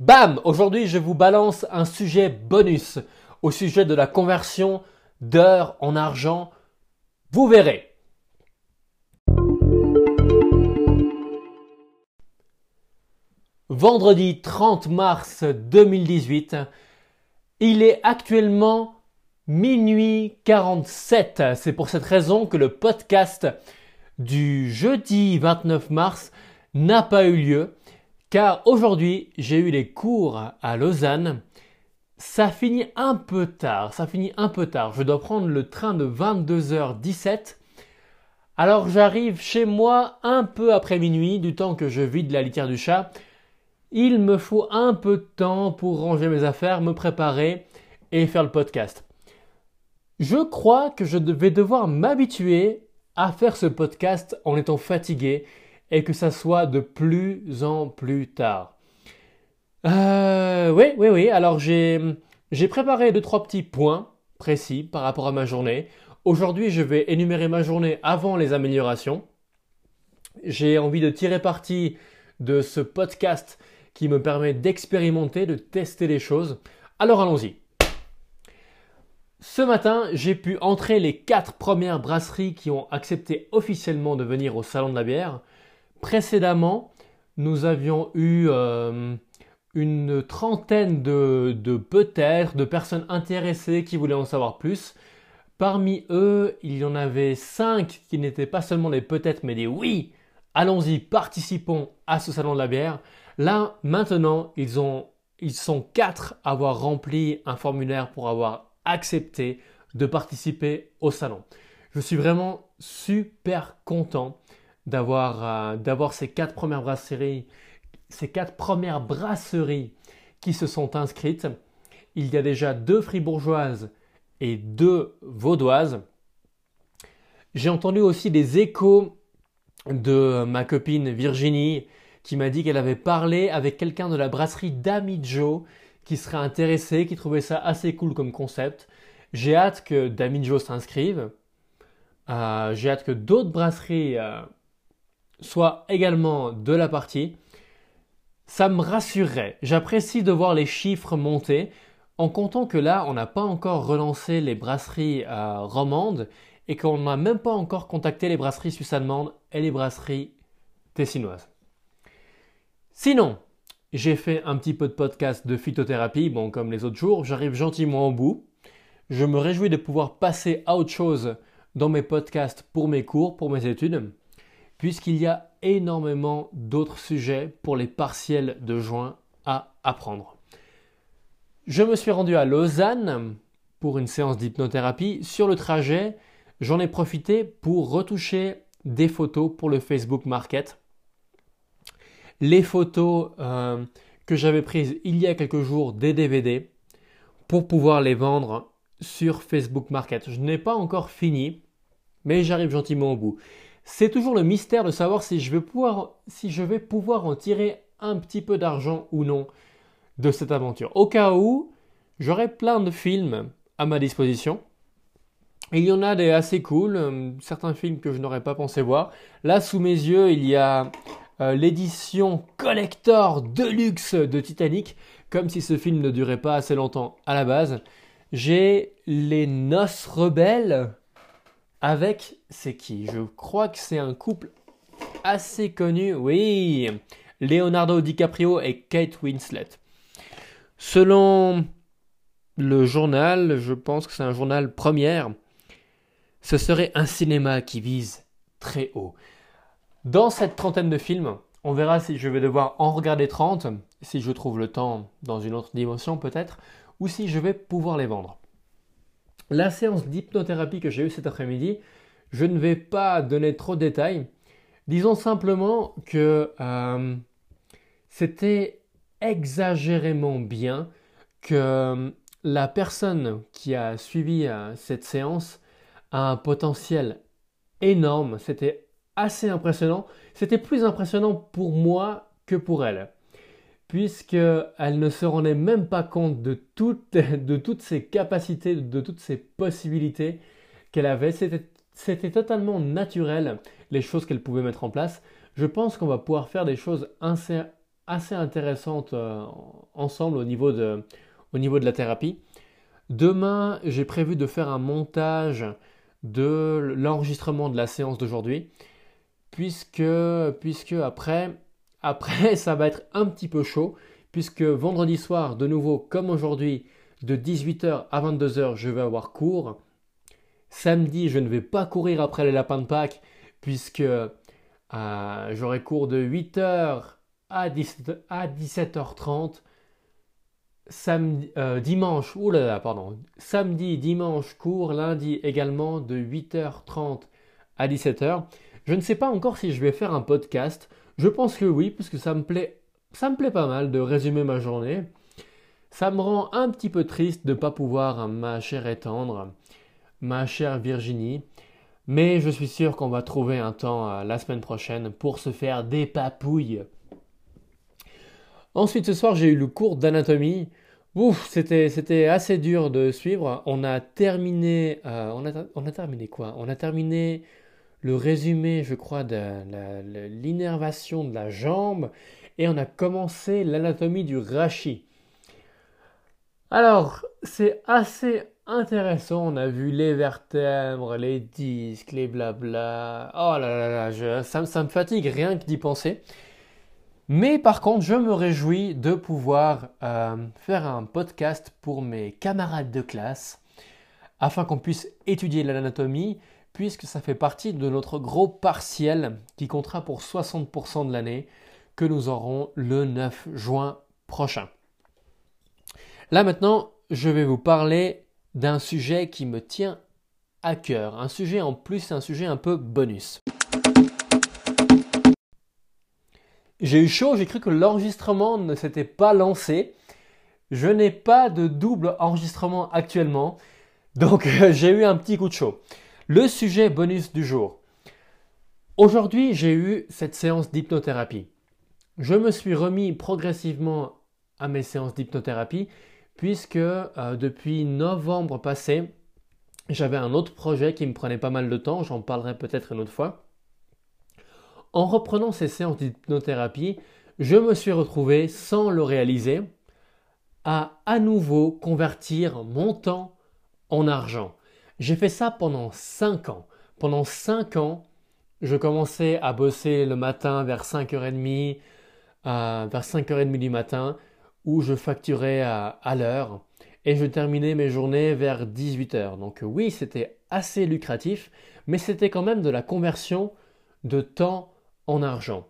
Bam Aujourd'hui, je vous balance un sujet bonus au sujet de la conversion d'heures en argent. Vous verrez. Vendredi 30 mars 2018, il est actuellement minuit 47. C'est pour cette raison que le podcast du jeudi 29 mars n'a pas eu lieu, car aujourd'hui j'ai eu les cours à Lausanne. Ça finit un peu tard, ça finit un peu tard. Je dois prendre le train de 22h17. Alors j'arrive chez moi un peu après minuit, du temps que je vide la litière du chat. Il me faut un peu de temps pour ranger mes affaires, me préparer et faire le podcast. Je crois que je vais devoir m'habituer à faire ce podcast en étant fatigué et que ça soit de plus en plus tard. Euh, oui, oui, oui. Alors j'ai, j'ai préparé deux, trois petits points précis par rapport à ma journée. Aujourd'hui, je vais énumérer ma journée avant les améliorations. J'ai envie de tirer parti de ce podcast qui me permet d'expérimenter, de tester les choses. Alors allons-y. Ce matin, j'ai pu entrer les quatre premières brasseries qui ont accepté officiellement de venir au Salon de la bière. Précédemment, nous avions eu euh, une trentaine de, de peut-être de personnes intéressées qui voulaient en savoir plus. Parmi eux, il y en avait cinq qui n'étaient pas seulement des peut-être mais des oui. Allons-y, participons à ce salon de la bière. Là, maintenant, ils, ont, ils sont quatre à avoir rempli un formulaire pour avoir accepté de participer au salon. Je suis vraiment super content d'avoir euh, ces quatre premières brasseries, ces quatre premières brasseries qui se sont inscrites. Il y a déjà deux fribourgeoises et deux vaudoises. J'ai entendu aussi des échos de ma copine Virginie qui m'a dit qu'elle avait parlé avec quelqu'un de la brasserie d'Amijo qui serait intéressé, qui trouvait ça assez cool comme concept. J'ai hâte que Damijo s'inscrive. Euh, j'ai hâte que d'autres brasseries euh, soient également de la partie. Ça me rassurerait. J'apprécie de voir les chiffres monter en comptant que là, on n'a pas encore relancé les brasseries euh, romandes et qu'on n'a même pas encore contacté les brasseries suisses-allemandes et les brasseries tessinoises. Sinon, j'ai fait un petit peu de podcast de phytothérapie, bon comme les autres jours, j'arrive gentiment au bout. Je me réjouis de pouvoir passer à autre chose dans mes podcasts pour mes cours, pour mes études, puisqu'il y a énormément d'autres sujets pour les partiels de juin à apprendre. Je me suis rendu à Lausanne pour une séance d'hypnothérapie. Sur le trajet, j'en ai profité pour retoucher des photos pour le Facebook Market les photos euh, que j'avais prises il y a quelques jours des DVD pour pouvoir les vendre sur Facebook Market. Je n'ai pas encore fini, mais j'arrive gentiment au bout. C'est toujours le mystère de savoir si je vais pouvoir, si je vais pouvoir en tirer un petit peu d'argent ou non de cette aventure. Au cas où, j'aurai plein de films à ma disposition. Il y en a des assez cool, euh, certains films que je n'aurais pas pensé voir. Là, sous mes yeux, il y a euh, l'édition collector deluxe de Titanic, comme si ce film ne durait pas assez longtemps à la base. J'ai Les Noces Rebelles avec, c'est qui? Je crois que c'est un couple assez connu, oui, Leonardo DiCaprio et Kate Winslet. Selon le journal, je pense que c'est un journal première, ce serait un cinéma qui vise très haut. Dans cette trentaine de films, on verra si je vais devoir en regarder 30, si je trouve le temps dans une autre dimension peut-être, ou si je vais pouvoir les vendre. La séance d'hypnothérapie que j'ai eue cet après-midi, je ne vais pas donner trop de détails. Disons simplement que euh, c'était exagérément bien que euh, la personne qui a suivi euh, cette séance a un potentiel énorme. C'était assez impressionnant. C'était plus impressionnant pour moi que pour elle, puisqu'elle ne se rendait même pas compte de toutes, de toutes ses capacités, de toutes ses possibilités qu'elle avait. C'était totalement naturel, les choses qu'elle pouvait mettre en place. Je pense qu'on va pouvoir faire des choses assez intéressantes euh, ensemble au niveau, de, au niveau de la thérapie. Demain, j'ai prévu de faire un montage de l'enregistrement de la séance d'aujourd'hui, puisque, puisque après, après, ça va être un petit peu chaud, puisque vendredi soir, de nouveau, comme aujourd'hui, de 18h à 22h, je vais avoir cours. Samedi, je ne vais pas courir après les lapins de Pâques, puisque euh, j'aurai cours de 8h à, 17h30. Samedi, euh, dimanche, oulala, pardon, samedi, dimanche, cours, lundi également de 8h30 à 17h. Je ne sais pas encore si je vais faire un podcast. Je pense que oui, puisque ça me plaît, ça me plaît pas mal de résumer ma journée. Ça me rend un petit peu triste de ne pas pouvoir, ma chère et tendre, ma chère Virginie. Mais je suis sûr qu'on va trouver un temps euh, la semaine prochaine pour se faire des papouilles. Ensuite, ce soir, j'ai eu le cours d'anatomie. Ouf, c'était, assez dur de suivre. On a terminé, euh, on a terminé quoi? On a terminé le résumé, je crois, de l'innervation de la jambe et on a commencé l'anatomie du rachis. Alors, c'est assez intéressant. On a vu les vertèbres, les disques, les blabla. Oh là là là, ça, me fatigue rien que d'y penser. Mais par contre, je me réjouis de pouvoir euh, faire un podcast pour mes camarades de classe afin qu'on puisse étudier l'anatomie puisque ça fait partie de notre gros partiel qui comptera pour 60% de l'année que nous aurons le 9 juin prochain. Là maintenant, je vais vous parler d'un sujet qui me tient à cœur. Un sujet en plus, un sujet un peu bonus. J'ai eu chaud, j'ai cru que l'enregistrement ne s'était pas lancé. Je n'ai pas de double enregistrement actuellement, donc j'ai eu un petit coup de chaud. Le sujet bonus du jour. Aujourd'hui, j'ai eu cette séance d'hypnothérapie. Je me suis remis progressivement à mes séances d'hypnothérapie puisque euh, depuis novembre passé, j'avais un autre projet qui me prenait pas mal de temps, j'en parlerai peut-être une autre fois. En reprenant ces séances d'hypnothérapie, je me suis retrouvé, sans le réaliser, à à nouveau convertir mon temps en argent. J'ai fait ça pendant 5 ans. Pendant 5 ans, je commençais à bosser le matin vers 5h30, euh, vers 5h30 du matin où je facturais à, l'heure et je terminais mes journées vers 18h. Donc oui, c'était assez lucratif, mais c'était quand même de la conversion de temps en argent.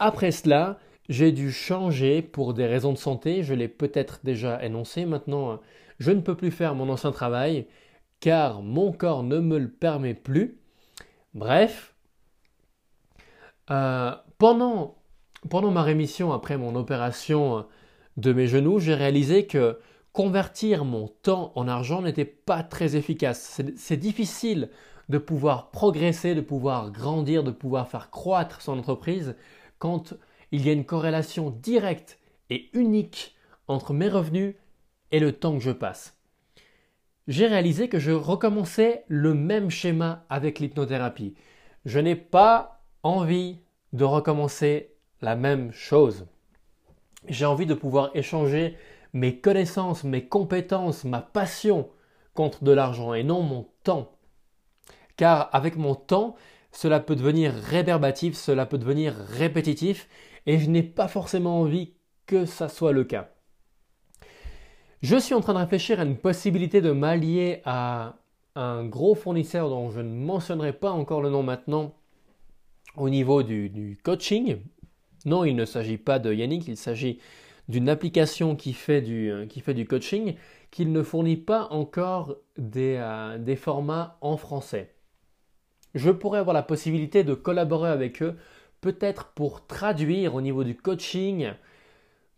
Après cela, j'ai dû changer pour des raisons de santé, je l'ai peut-être déjà énoncé. Maintenant, je ne peux plus faire mon ancien travail car mon corps ne me le permet plus. Bref, euh, pendant pendant ma rémission après mon opération de mes genoux, j'ai réalisé que convertir mon temps en argent n'était pas très efficace. C'est difficile de pouvoir progresser, de pouvoir grandir, de pouvoir faire croître son entreprise quand il y a une corrélation directe et unique entre mes revenus et le temps que je passe. J'ai réalisé que je recommençais le même schéma avec l'hypnothérapie. Je n'ai pas envie de recommencer la même chose. J'ai envie de pouvoir échanger mes connaissances, mes compétences, ma passion contre de l'argent et non mon temps. Car avec mon temps, cela peut devenir réverbatif, cela peut devenir répétitif et je n'ai pas forcément envie que ça soit le cas. Je suis en train de réfléchir à une possibilité de m'allier à un gros fournisseur dont je ne mentionnerai pas encore le nom maintenant au niveau du, coaching, non, il ne s'agit pas de Yannick, il s'agit d'une application qui fait, du, euh, coaching, qu'il ne fournit pas encore euh, des formats en français. Je pourrais avoir la possibilité de collaborer avec eux, peut-être pour traduire au niveau du coaching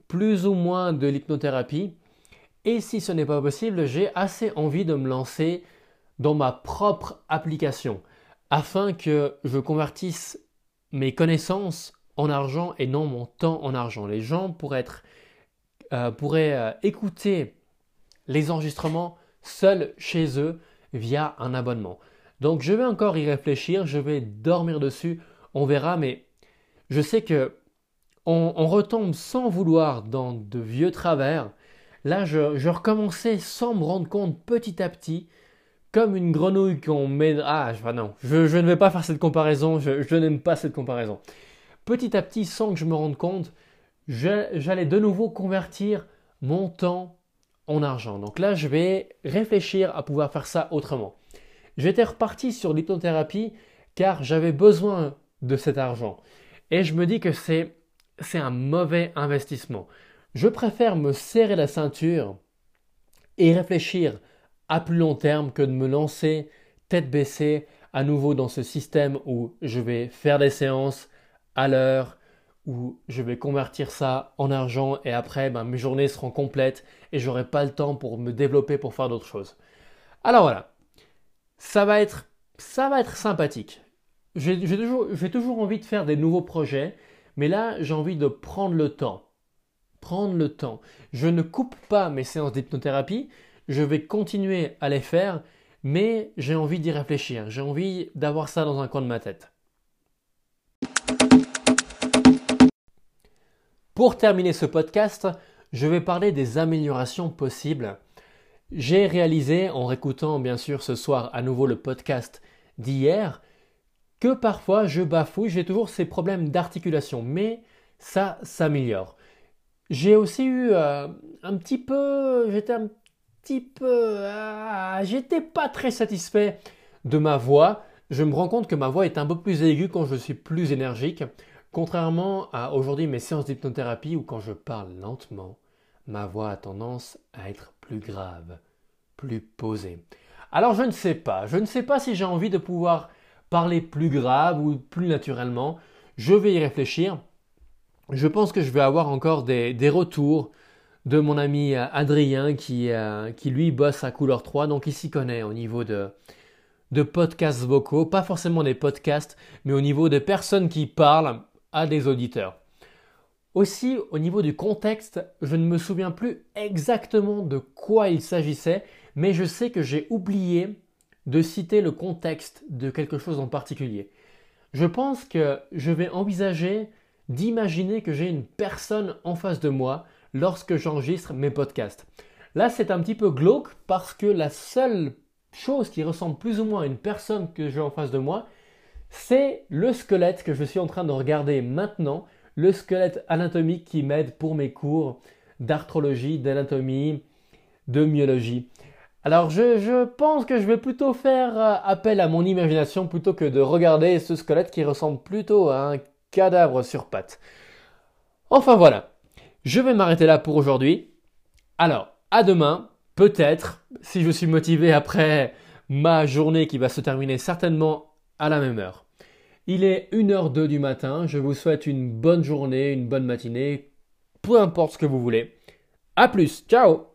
plus ou moins de l'hypnothérapie. Et si ce n'est pas possible, j'ai assez envie de me lancer dans ma propre application afin que je convertisse mes connaissances en argent et non mon temps en argent. Les gens pourraient, euh, pourraient euh, écouter les enregistrements seuls chez eux via un abonnement. Donc je vais encore y réfléchir, je vais dormir dessus, on verra, mais je sais que on, retombe sans vouloir dans de vieux travers. Là, je, recommençais sans me rendre compte petit à petit, comme une grenouille qu'on met... Ah, non, je, ne vais pas faire cette comparaison, je, n'aime pas cette comparaison. Petit à petit, sans que je me rende compte, j'allais de nouveau convertir mon temps en argent. Donc là, je vais réfléchir à pouvoir faire ça autrement. J'étais reparti sur l'hypnothérapie car j'avais besoin de cet argent. Et je me dis que c'est, c'est un mauvais investissement. Je préfère me serrer la ceinture et réfléchir à plus long terme que de me lancer tête baissée à nouveau dans ce système où je vais faire des séances à l'heure, où je vais convertir ça en argent et après ben, mes journées seront complètes et j'aurai pas le temps pour me développer pour faire d'autres choses. Alors voilà, ça va être, ça va être sympathique. J'ai toujours, envie de faire des nouveaux projets, mais là j'ai envie de prendre le temps. Prendre le temps. Je ne coupe pas mes séances d'hypnothérapie, je vais continuer à les faire, mais j'ai envie d'y réfléchir. J'ai envie d'avoir ça dans un coin de ma tête. Pour terminer ce podcast, je vais parler des améliorations possibles. J'ai réalisé, en réécoutant bien sûr ce soir à nouveau le podcast d'hier, que parfois je bafouille, j'ai toujours ces problèmes d'articulation, mais ça s'améliore. J'ai aussi eu euh, un petit peu, j'étais un petit peu, ah, j'étais pas très satisfait de ma voix. Je me rends compte que ma voix est un peu plus aiguë quand je suis plus énergique. Contrairement à aujourd'hui mes séances d'hypnothérapie où quand je parle lentement, ma voix a tendance à être plus grave, plus posée. Alors je ne sais pas, je ne sais pas si j'ai envie de pouvoir parler plus grave ou plus naturellement. Je vais y réfléchir. Je pense que je vais avoir encore des, retours de mon ami euh, Adrien qui, euh, qui lui bosse à couleur 3, donc il s'y connaît au niveau de, de podcasts vocaux, pas forcément des podcasts, mais au niveau de personnes qui parlent à des auditeurs. Aussi, au niveau du contexte, je ne me souviens plus exactement de quoi il s'agissait, mais je sais que j'ai oublié de citer le contexte de quelque chose en particulier. Je pense que je vais envisager d'imaginer que j'ai une personne en face de moi lorsque j'enregistre mes podcasts. Là, c'est un petit peu glauque parce que la seule chose qui ressemble plus ou moins à une personne que j'ai en face de moi, c'est le squelette que je suis en train de regarder maintenant, le squelette anatomique qui m'aide pour mes cours d'arthrologie, d'anatomie, de myologie. Alors je, pense que je vais plutôt faire euh, appel à mon imagination plutôt que de regarder ce squelette qui ressemble plutôt à un cadavre sur pattes. Enfin voilà, je vais m'arrêter là pour aujourd'hui. Alors, à demain, peut-être, si je suis motivé après ma journée qui va se terminer certainement à la même heure. Il est 1h02 du matin, je vous souhaite une bonne journée, une bonne matinée, peu importe ce que vous voulez. A plus, ciao